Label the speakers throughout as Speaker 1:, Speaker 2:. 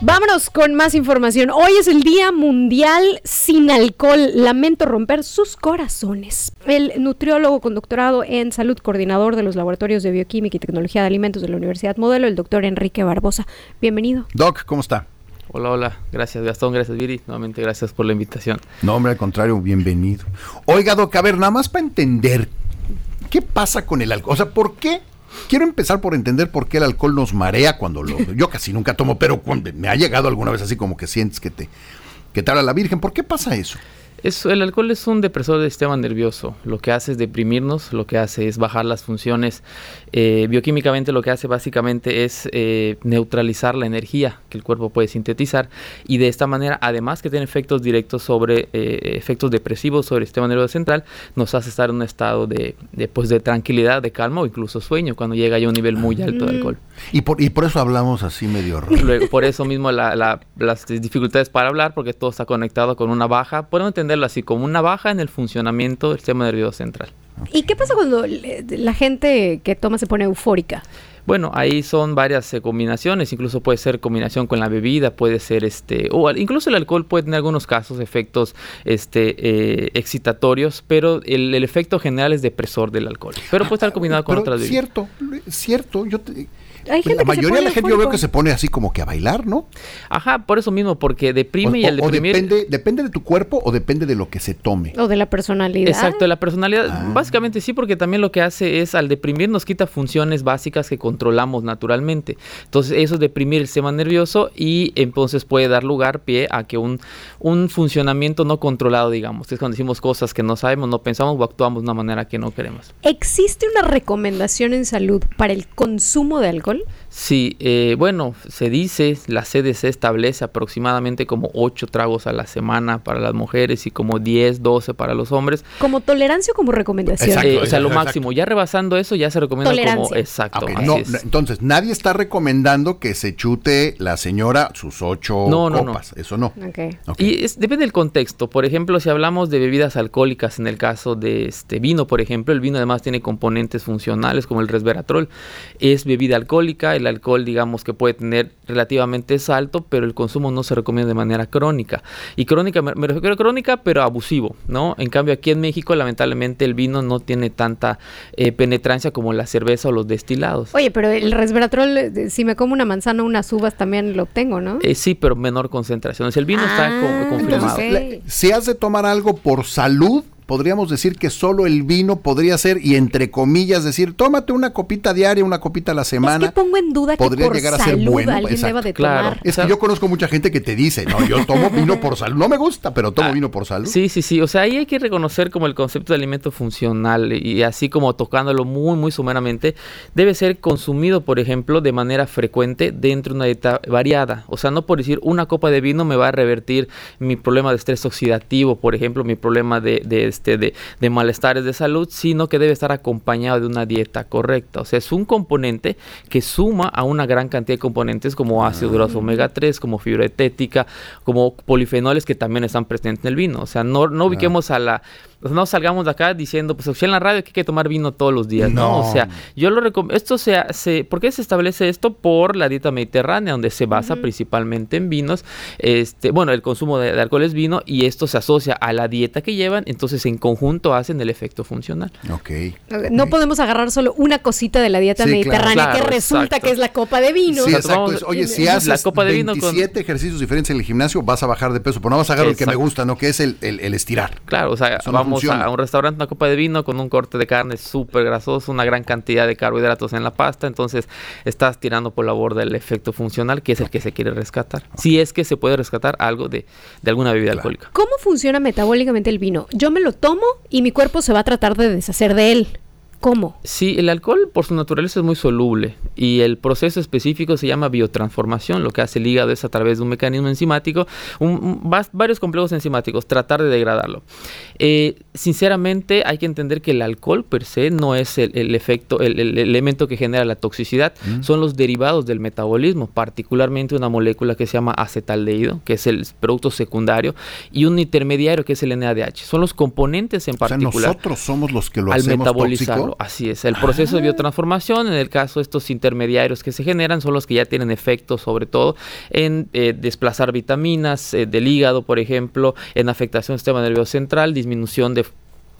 Speaker 1: Vámonos con más información. Hoy es el Día Mundial sin Alcohol. Lamento romper sus corazones. El nutriólogo con doctorado en salud, coordinador de los laboratorios de bioquímica y tecnología de alimentos de la Universidad Modelo, el doctor Enrique Barbosa. Bienvenido.
Speaker 2: Doc, ¿cómo está?
Speaker 3: Hola, hola. Gracias, Gastón. Gracias, Viri. Nuevamente, gracias por la invitación.
Speaker 2: No, hombre, al contrario, bienvenido. Oiga, Doc, a ver, nada más para entender, ¿qué pasa con el alcohol? O sea, ¿por qué Quiero empezar por entender por qué el alcohol nos marea cuando lo. Yo casi nunca tomo, pero cuando me ha llegado alguna vez así como que sientes que te, que te habla la Virgen. ¿Por qué pasa eso?
Speaker 3: El alcohol es un depresor del sistema nervioso. Lo que hace es deprimirnos, lo que hace es bajar las funciones. Eh, bioquímicamente lo que hace básicamente es eh, neutralizar la energía que el cuerpo puede sintetizar y de esta manera, además que tiene efectos directos sobre eh, efectos depresivos sobre el sistema nervioso central, nos hace estar en un estado de, pues, de tranquilidad, de calma o incluso sueño cuando llega ya a un nivel muy alto de alcohol.
Speaker 2: Y por, y por eso hablamos así medio
Speaker 3: Luego, por eso mismo las dificultades para hablar, porque todo está conectado con una baja. Podemos entender así como una baja en el funcionamiento del sistema nervioso central.
Speaker 1: ¿Y qué pasa cuando la gente que toma se pone eufórica?
Speaker 3: Bueno, ahí son varias eh, combinaciones, incluso puede ser combinación con la bebida, puede ser este, o incluso el alcohol puede tener algunos casos efectos este, eh, excitatorios, pero el, efecto general es depresor del alcohol. Pero puede estar combinado con otras
Speaker 2: bebidas. Cierto, cierto, yo te, la mayoría de la gente yo veo que se pone así como que a bailar, ¿no?
Speaker 3: Ajá, por eso mismo, porque deprime y al deprimir...
Speaker 2: depende, depende de tu cuerpo o depende de lo que se tome.
Speaker 1: O de la personalidad.
Speaker 3: Exacto, de la personalidad. Ah. Básicamente sí, porque también lo que hace es al deprimir nos quita funciones básicas que controlamos naturalmente. Entonces eso es deprimir el sistema nervioso y entonces puede dar lugar, pie a que un, un funcionamiento no controlado, digamos, es cuando decimos cosas que no sabemos, no pensamos o actuamos de una manera que no queremos.
Speaker 1: ¿Existe una recomendación en salud para el consumo de alcohol?
Speaker 3: alcohol Sí, eh, bueno, se dice, la CDC establece aproximadamente como 8 tragos a la semana para las mujeres y como 10, 12 para los hombres.
Speaker 1: ¿Como tolerancia o como recomendación?
Speaker 3: Eh, o sea, lo máximo. Ya rebasando eso, ya se recomienda como. Exacto.
Speaker 2: entonces, nadie está recomendando que se chute la señora sus 8 no, copas. Eso no.
Speaker 3: Y depende del contexto. Por ejemplo, si hablamos de bebidas alcohólicas, en el caso de este vino, por ejemplo, el vino además tiene componentes funcionales como el resveratrol. Es bebida alcohólica, el alcohol digamos que puede tener relativamente es alto, pero el consumo no se recomienda de manera crónica. Y crónica, me, refiero a crónica, pero abusivo, ¿no? En cambio, aquí en México, lamentablemente, el vino no tiene tanta eh, penetrancia como la cerveza o los destilados.
Speaker 1: Oye, pero el resveratrol, eh, si me como una manzana o unas uvas, también lo obtengo, ¿no?
Speaker 3: Eh, sí, pero menor concentración. el vino está ah, confirmado.
Speaker 2: si has de tomar algo por salud, podríamos decir que solo el vino podría ser, y entre comillas, decir, tómate una copita diaria, una copita a la semana.
Speaker 1: Es que pongo en duda podría que por llegar a ser bueno. Alguien deba de tomar.
Speaker 2: Es que yo conozco mucha gente que te dice, no, yo tomo vino por salud. No me gusta, pero tomo ah, vino por salud.
Speaker 3: Sí, sí, sí. O sea, ahí hay que reconocer como el concepto de alimento funcional y así como tocándolo muy, muy sumeramente, debe ser consumido, por ejemplo, de manera frecuente dentro de una dieta variada. O sea, no por decir una copa de vino me va a revertir mi problema de estrés oxidativo, por ejemplo, mi problema de, de este, de, malestares de salud, sino que debe estar acompañado de una dieta correcta. O sea, es un componente que suma a una gran cantidad de componentes como ácido graso omega 3, como fibra etética, como polifenoles que también están presentes en el vino. O sea, no, no ubiquemos a la no salgamos de acá diciendo, pues en la radio que hay que tomar vino todos los días, ¿no? O sea, yo lo recomiendo, esto se, se, ¿por qué se establece esto? Por la dieta mediterránea, donde se basa principalmente en vinos, este, bueno, el consumo de, alcohol es vino y esto se asocia a la dieta que llevan, entonces en conjunto hacen el efecto funcional.
Speaker 2: Ok.
Speaker 1: No podemos agarrar solo una cosita de la dieta mediterránea que resulta que es la copa de vino.
Speaker 2: Sí, exacto. Oye, si haces la copa de 27 ejercicios diferentes en el gimnasio, vas a bajar de peso, pero no vas a agarrar el que me gusta, ¿no? Que es el, el, estirar.
Speaker 3: Claro, o sea, vamos a un restaurante, una copa de vino con un corte de carne súper grasoso, una gran cantidad de carbohidratos en la pasta, entonces estás tirando por la borda el efecto funcional, que es el que se quiere rescatar. Si es que se puede rescatar algo de, alguna bebida alcohólica.
Speaker 1: ¿Cómo funciona metabólicamente el vino? Yo me lo tomo y mi cuerpo se va a tratar de deshacer de él. ¿Cómo?
Speaker 3: Sí, el alcohol por su naturaleza es muy soluble y el proceso específico se llama biotransformación. Lo que hace el hígado es a través de un mecanismo enzimático, varios complejos enzimáticos, tratar de degradarlo. Eh, sinceramente hay que entender que el alcohol per se no es el, efecto, el, elemento que genera la toxicidad, mm. son los derivados del metabolismo, particularmente una molécula que se llama acetaldehído, que es el producto secundario, y un intermediario que es el NADH. Son los componentes en particular.
Speaker 2: nosotros somos los que lo hacemos metabolizarlo.
Speaker 3: Así es. El proceso de
Speaker 2: Ah.
Speaker 3: biotransformación, en el caso de estos intermediarios que se generan, son los que ya tienen efectos, sobre todo en eh, desplazar vitaminas eh, del hígado, por ejemplo, en afectación del sistema nervioso central, disminución de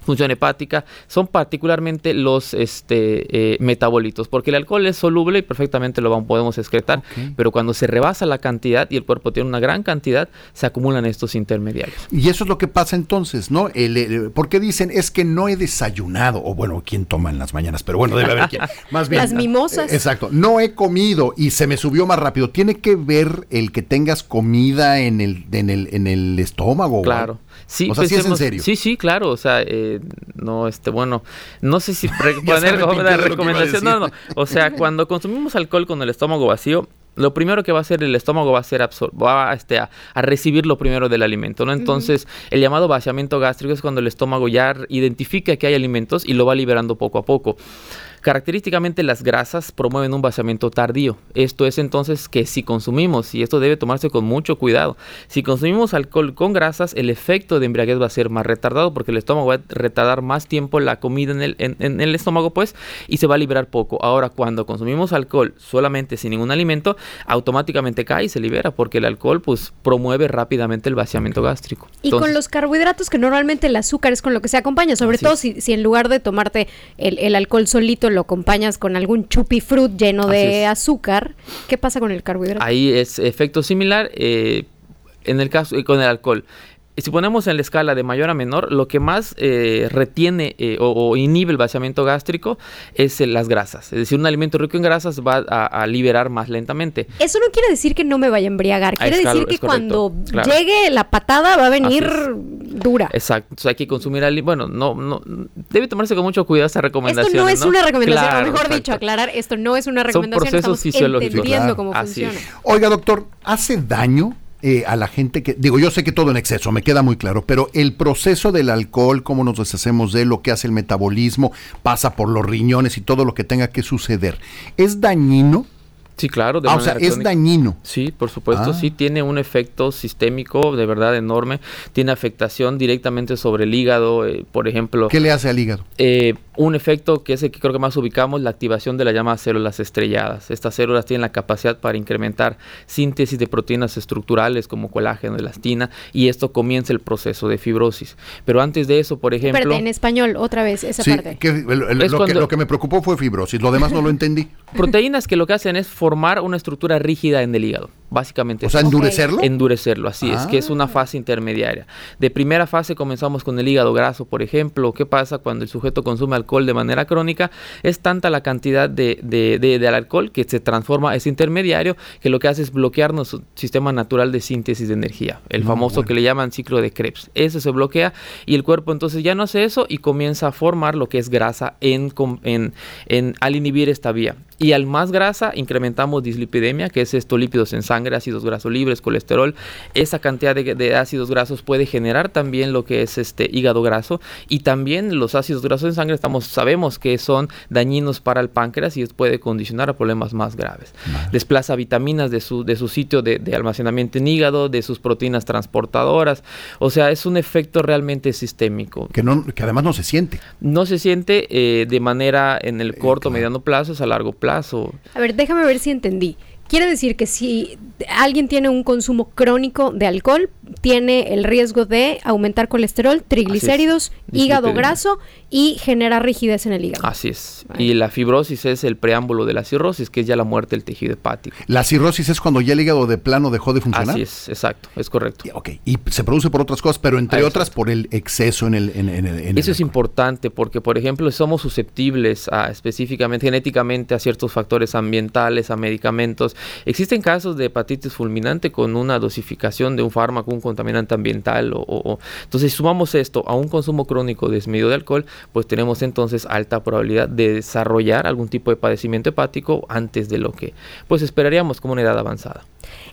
Speaker 3: función hepática, son particularmente los este, eh, metabolitos, porque el alcohol es soluble y perfectamente lo vamos- podemos excretar, pero cuando se rebasa la cantidad y el cuerpo tiene una gran cantidad, se acumulan estos intermediarios.
Speaker 2: Y eso es lo que pasa entonces, ¿no? El, el- porque dicen, es que no he desayunado, o bueno, ¿quién toma en las mañanas? Pero bueno, debe haber quien. Más bien.
Speaker 1: Las mimosas.
Speaker 2: Eh, Exacto. No he comido y se me subió más rápido. ¿Tiene que ver el que tengas comida en el, en el, en el estómago?
Speaker 3: Claro. Sí,
Speaker 2: o sea, sí es en serio.
Speaker 3: Sí, sí, claro. O sea, eh, no, este, bueno, no sé si poner una recomendación. No, no. O sea, cuando consumimos alcohol con el estómago vacío, lo primero que va a hacer el estómago va a ser va este, a, a recibir lo primero del alimento, ¿no? Entonces, el llamado vaciamiento gástrico es cuando el estómago ya identifica que hay alimentos y lo va liberando poco a poco. Característicamente las grasas promueven un vaciamiento tardío. Esto es entonces que si consumimos, y esto debe tomarse con mucho cuidado, si consumimos alcohol con grasas, el efecto de embriaguez va a ser más retardado porque el estómago va a retardar más tiempo la comida en el, en- en el estómago, pues, y se va a liberar poco. Ahora, cuando consumimos alcohol solamente sin ningún alimento, automáticamente cae y se libera porque el alcohol, pues, promueve rápidamente el vaciamiento gástrico.
Speaker 1: Y con los carbohidratos que normalmente el azúcar es con lo que se acompaña, sobre todo si, si en lugar de tomarte el, el alcohol solito lo acompañas con algún chupifrut lleno
Speaker 3: Así
Speaker 1: de azúcar, ¿qué pasa con el carbohidrato?
Speaker 3: Ahí es efecto similar eh, en el caso eh, con el alcohol. Si ponemos en la escala de mayor a menor, lo que más eh, retiene eh, o, o inhibe el vaciamiento gástrico es eh, las grasas. Es decir, un alimento rico en grasas va a, a liberar más lentamente.
Speaker 1: Eso no quiere decir que no me vaya a embriagar,
Speaker 3: Ah,
Speaker 1: quiere decir que
Speaker 3: correcto,
Speaker 1: cuando
Speaker 3: claro.
Speaker 1: llegue la patada va a venir dura.
Speaker 3: Exacto. Entonces hay que consumir ali- Bueno, no, no, debe tomarse con mucho cuidado esta
Speaker 1: Esto
Speaker 3: recomendación.
Speaker 1: no es una recomendación,
Speaker 3: Claro,
Speaker 1: o mejor
Speaker 3: exacto.
Speaker 1: dicho, aclarar, esto no es una
Speaker 3: Son
Speaker 1: recomendación,
Speaker 3: procesos
Speaker 1: estamos
Speaker 3: fisiológicos.
Speaker 1: entendiendo
Speaker 2: Claro.
Speaker 1: cómo
Speaker 3: Así
Speaker 1: funciona.
Speaker 3: es.
Speaker 2: Oiga, doctor, ¿hace daño eh, a la gente que, digo, yo sé que todo en exceso, me queda muy claro, pero el proceso del alcohol, cómo nos deshacemos de él, lo que hace el metabolismo, pasa por los riñones y todo lo que tenga que suceder, ¿es dañino?
Speaker 3: Sí, claro. de
Speaker 2: Ah, o sea, es dañino.
Speaker 3: Sí, por supuesto,
Speaker 2: Ah.
Speaker 3: sí tiene un efecto sistémico de verdad enorme, tiene afectación directamente sobre el hígado, eh, por ejemplo,
Speaker 2: ¿Qué le hace al hígado?
Speaker 3: eh, un efecto que es el que creo que más ubicamos, la activación de las llamadas células estrelladas. Estas células tienen la capacidad para incrementar síntesis de proteínas estructurales como colágeno, elastina, y esto comienza el proceso de fibrosis. Pero antes de eso, por ejemplo,
Speaker 1: Espérate, en español, otra vez, esa
Speaker 2: Sí,
Speaker 1: parte.
Speaker 2: que- el- el-
Speaker 3: Es
Speaker 2: lo, que, lo que me preocupó fue fibrosis, lo demás no lo entendí.
Speaker 3: proteínas que lo que hacen es formar una estructura rígida en el hígado. Básicamente
Speaker 2: O sea, endurecerlo.
Speaker 3: Endurecerlo, así es, que es una
Speaker 2: Ah.
Speaker 3: fase intermediaria. De primera fase comenzamos con el hígado graso, por ejemplo. ¿Qué pasa cuando el sujeto consume alcohol de manera crónica? Es tanta la cantidad de, de, de- del alcohol que se transforma, es intermediario, que lo que hace es bloquear nuestro sistema natural de síntesis de energía. El
Speaker 2: No,
Speaker 3: famoso
Speaker 2: bueno.
Speaker 3: que le llaman ciclo de Krebs. Eso se bloquea y el cuerpo entonces ya no hace eso y comienza a formar lo que es grasa en, en, en- al inhibir esta vía. Y al más grasa incrementamos dislipidemia, que es esto lípidos en sangre, ácidos grasos libres, colesterol. Esa cantidad de, de ácidos grasos puede generar también lo que es este hígado graso y también los ácidos grasos en sangre estamos sabemos que son dañinos para el páncreas y puede condicionar a problemas más graves. Desplaza vitaminas de su, de su sitio de, de almacenamiento en hígado, de sus proteínas transportadoras. O sea, es un efecto realmente sistémico.
Speaker 2: Que, no, que además no se siente.
Speaker 3: No se siente eh, de manera en el corto,
Speaker 2: claro.
Speaker 3: mediano plazo, es a largo plazo.
Speaker 1: A ver, déjame ver si entendí. Quiere decir que si alguien tiene un consumo crónico de alcohol, tiene el riesgo de aumentar colesterol, triglicéridos, hígado graso y generar rigidez en el hígado.
Speaker 3: Así es.
Speaker 1: Vale.
Speaker 3: Y la fibrosis es el preámbulo de la cirrosis, que es ya la muerte del tejido hepático.
Speaker 2: La cirrosis es cuando ya el hígado de plano dejó de funcionar.
Speaker 3: Así es, exacto, es correcto.
Speaker 2: Y- Ok, y se produce por otras cosas, pero entre
Speaker 3: Ah,
Speaker 2: otras por el exceso en el... En, en el- en
Speaker 3: Eso
Speaker 2: el
Speaker 3: es importante porque, por ejemplo, somos susceptibles a específicamente, genéticamente, a ciertos factores ambientales, a medicamentos. Existen casos de hepatitis fulminante con una dosificación de un fármaco, un contaminante ambiental. O, o- o- Entonces, sumamos esto a un consumo crónico desmedido de alcohol, pues tenemos entonces alta probabilidad de desarrollar algún tipo de padecimiento hepático antes de lo que pues esperaríamos como una edad avanzada.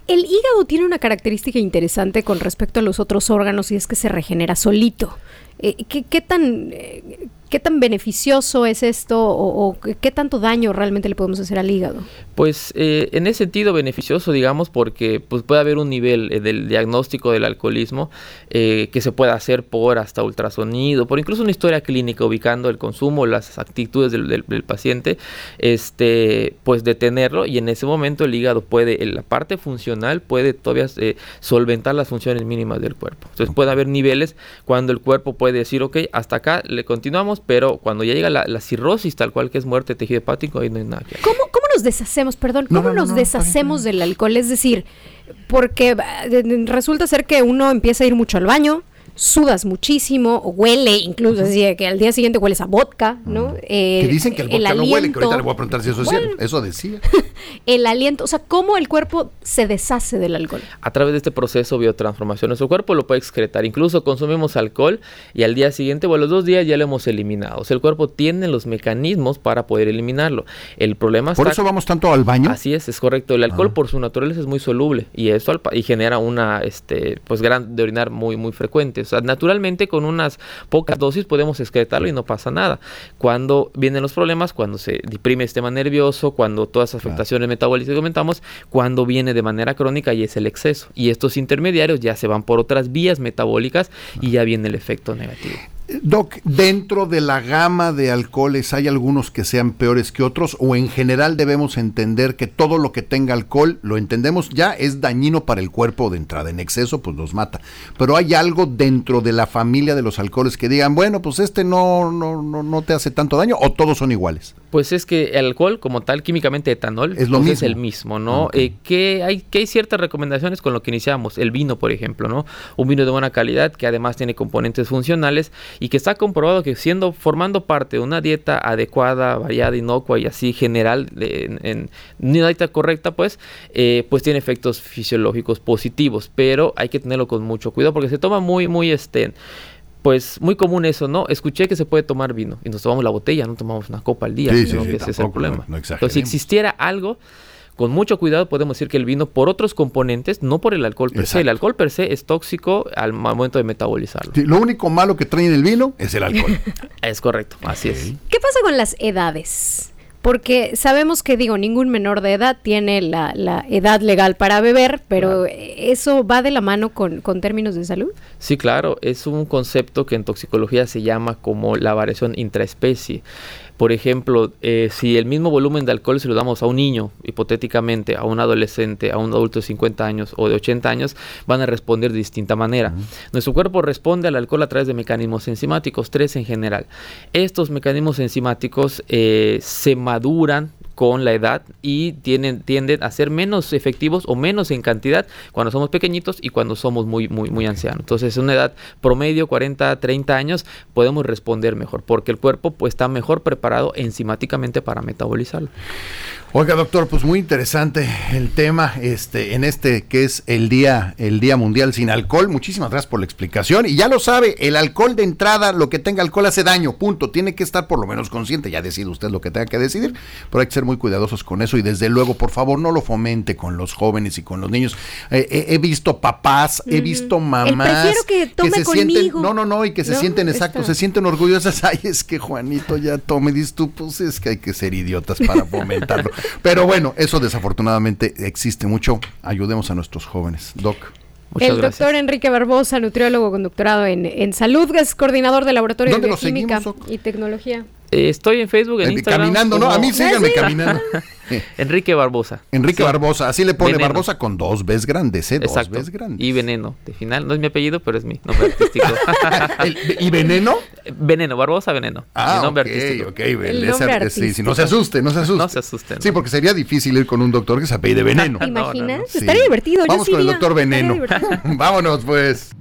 Speaker 1: El hígado tiene una característica interesante con respecto a los otros órganos y es que se regenera solito. Eh, ¿qué, qué tan, eh, ¿Qué tan beneficioso es esto o, qué tanto daño realmente le podemos hacer al hígado?
Speaker 3: Pues eh, en ese sentido beneficioso, digamos, porque pues, puede haber un nivel eh, del diagnóstico del alcoholismo eh, que se pueda hacer por hasta ultrasonido, por incluso una historia clínica ubicando el consumo, las actitudes del, paciente, este, pues detenerlo y en ese momento el hígado puede, en la parte funcional puede todavía solventar las funciones mínimas del cuerpo. Entonces puede haber niveles cuando el cuerpo puede decir, ok, hasta acá le continuamos, pero cuando ya llega la, cirrosis tal cual que es muerte de tejido hepático, ahí no hay nada que
Speaker 1: ¿Cómo, cómo nos deshacemos, perdón, cómo nos deshacemos del alcohol? Es decir, porque eh, resulta ser que uno empieza a ir mucho al baño, sudas muchísimo, huele, incluso, decía que al día siguiente hueles a vodka, ¿no?
Speaker 2: Eh, que dicen que el vodka no huele, que ahorita le voy a preguntar si eso es cierto. Eso decía.
Speaker 1: el aliento, o sea, ¿cómo el cuerpo se deshace del alcohol?
Speaker 3: A través de este proceso biotransformación, nuestro cuerpo lo puede excretar. Incluso consumimos alcohol y al día siguiente o a los dos días ya lo hemos eliminado. O sea, el cuerpo tiene los mecanismos para poder eliminarlo. El problema
Speaker 2: ¿Por eso vamos tanto al baño?
Speaker 3: Así es, es correcto. El alcohol ah. por su naturaleza es muy soluble y eso y genera una, este, pues, gran de orinar muy, muy frecuente. O sea, naturalmente con unas pocas dosis podemos excretarlo y no pasa nada. Cuando vienen los problemas, cuando se deprime el sistema nervioso, cuando todas las afectaciones metabólicas que comentamos, cuando viene de manera crónica y es el exceso. Y estos intermediarios ya se van por otras vías metabólicas y ya viene el efecto negativo.
Speaker 2: Doc, dentro de la gama de alcoholes, ¿hay algunos que sean peores que otros? ¿O en general debemos entender que todo lo que tenga alcohol, lo entendemos ya, es dañino para el cuerpo de entrada? En exceso, pues los mata. Pero hay algo dentro de la familia de los alcoholes que digan, bueno, pues este no, no, no, no te hace tanto daño, o todos son iguales.
Speaker 3: Pues es que el alcohol, como tal, químicamente etanol, es, lo pues mismo. es el mismo, ¿no? Eh, que, hay, que hay ciertas recomendaciones con lo que iniciamos. El vino, por ejemplo, ¿no? Un vino de buena calidad que además tiene componentes funcionales y que está comprobado que siendo formando parte de una dieta adecuada, variada, inocua y así general, en, una dieta correcta, pues, eh, pues tiene efectos fisiológicos positivos, pero hay que tenerlo con mucho cuidado porque se toma muy, muy este pues muy común eso, ¿no? Escuché que se puede tomar vino y nos tomamos la botella, no tomamos una copa al día, sí, sí, ese es el problema. Entonces, si existiera algo con mucho cuidado podemos decir que el vino por otros componentes, no por el alcohol per se. El alcohol per se es tóxico al momento de metabolizarlo.
Speaker 2: lo único malo que trae en el vino es el alcohol.
Speaker 3: es correcto, así es.
Speaker 1: ¿Qué pasa con las edades? Porque sabemos que, digo, ningún menor de edad tiene la, edad legal para beber, pero ¿eso va de la mano con, con, términos de salud?
Speaker 3: Sí, claro, es un concepto que en toxicología se llama como la variación intraespecie. Por ejemplo, eh, si el mismo volumen de alcohol se lo damos a un niño, hipotéticamente, a un adolescente, a un adulto de 50 años o de 80 años, van a responder de distinta manera. Nuestro cuerpo responde al alcohol a través de mecanismos enzimáticos, tres en general. Estos mecanismos enzimáticos eh, se maduran con la edad y tienden, tienden a ser menos efectivos o menos en cantidad cuando somos pequeñitos y cuando somos muy, muy, muy ancianos. Entonces, en una edad promedio, 40, 30 años, podemos responder mejor porque el cuerpo pues, está mejor preparado enzimáticamente para metabolizarlo.
Speaker 2: Oiga, doctor, pues muy interesante el tema este en este que es el día el Día Mundial sin alcohol. Muchísimas gracias por la explicación y ya lo sabe, el alcohol de entrada, lo que tenga alcohol hace daño, punto. Tiene que estar por lo menos consciente, ya decide usted lo que tenga que decidir, pero hay que ser muy cuidadosos con eso y desde luego, por favor, no lo fomente con los jóvenes y con los niños. Eh, eh, he visto papás, he visto mamás
Speaker 1: que, tome
Speaker 2: se sienten, no, no, no, y que se sienten exacto, se sienten orgullosas. Ay, es que Juanito ya tome, dices tú, pues es que hay que ser idiotas para fomentarlo. Pero bueno, eso desafortunadamente existe mucho. Ayudemos a nuestros jóvenes. Doc.
Speaker 1: el doctor Enrique Barbosa, nutriólogo con doctorado en, en salud, es coordinador del Laboratorio de Bioquímica y Tecnología.
Speaker 3: Eh, estoy en Facebook, en Instagram.
Speaker 2: Caminando, ¿no? A mí síganme caminando.
Speaker 3: Enrique Barbosa.
Speaker 2: Enrique Barbosa, así le pone Barbosa con dos veces grandes, ¿eh? Dos veces grandes.
Speaker 3: Y Veneno, de final, no es mi apellido, pero es mi nombre artístico.
Speaker 2: ¿Y Veneno?
Speaker 3: Veneno, Barbosa Veneno.
Speaker 2: Ah, mi nombre artístico. ok, el Sí, no se asuste, no se asuste.
Speaker 3: No se asusten.
Speaker 2: Sí, porque sería difícil ir con un doctor que se apellide Veneno.
Speaker 1: ¿Te imaginas? Estaría divertido.
Speaker 2: Vamos con el doctor Veneno. Vámonos, pues.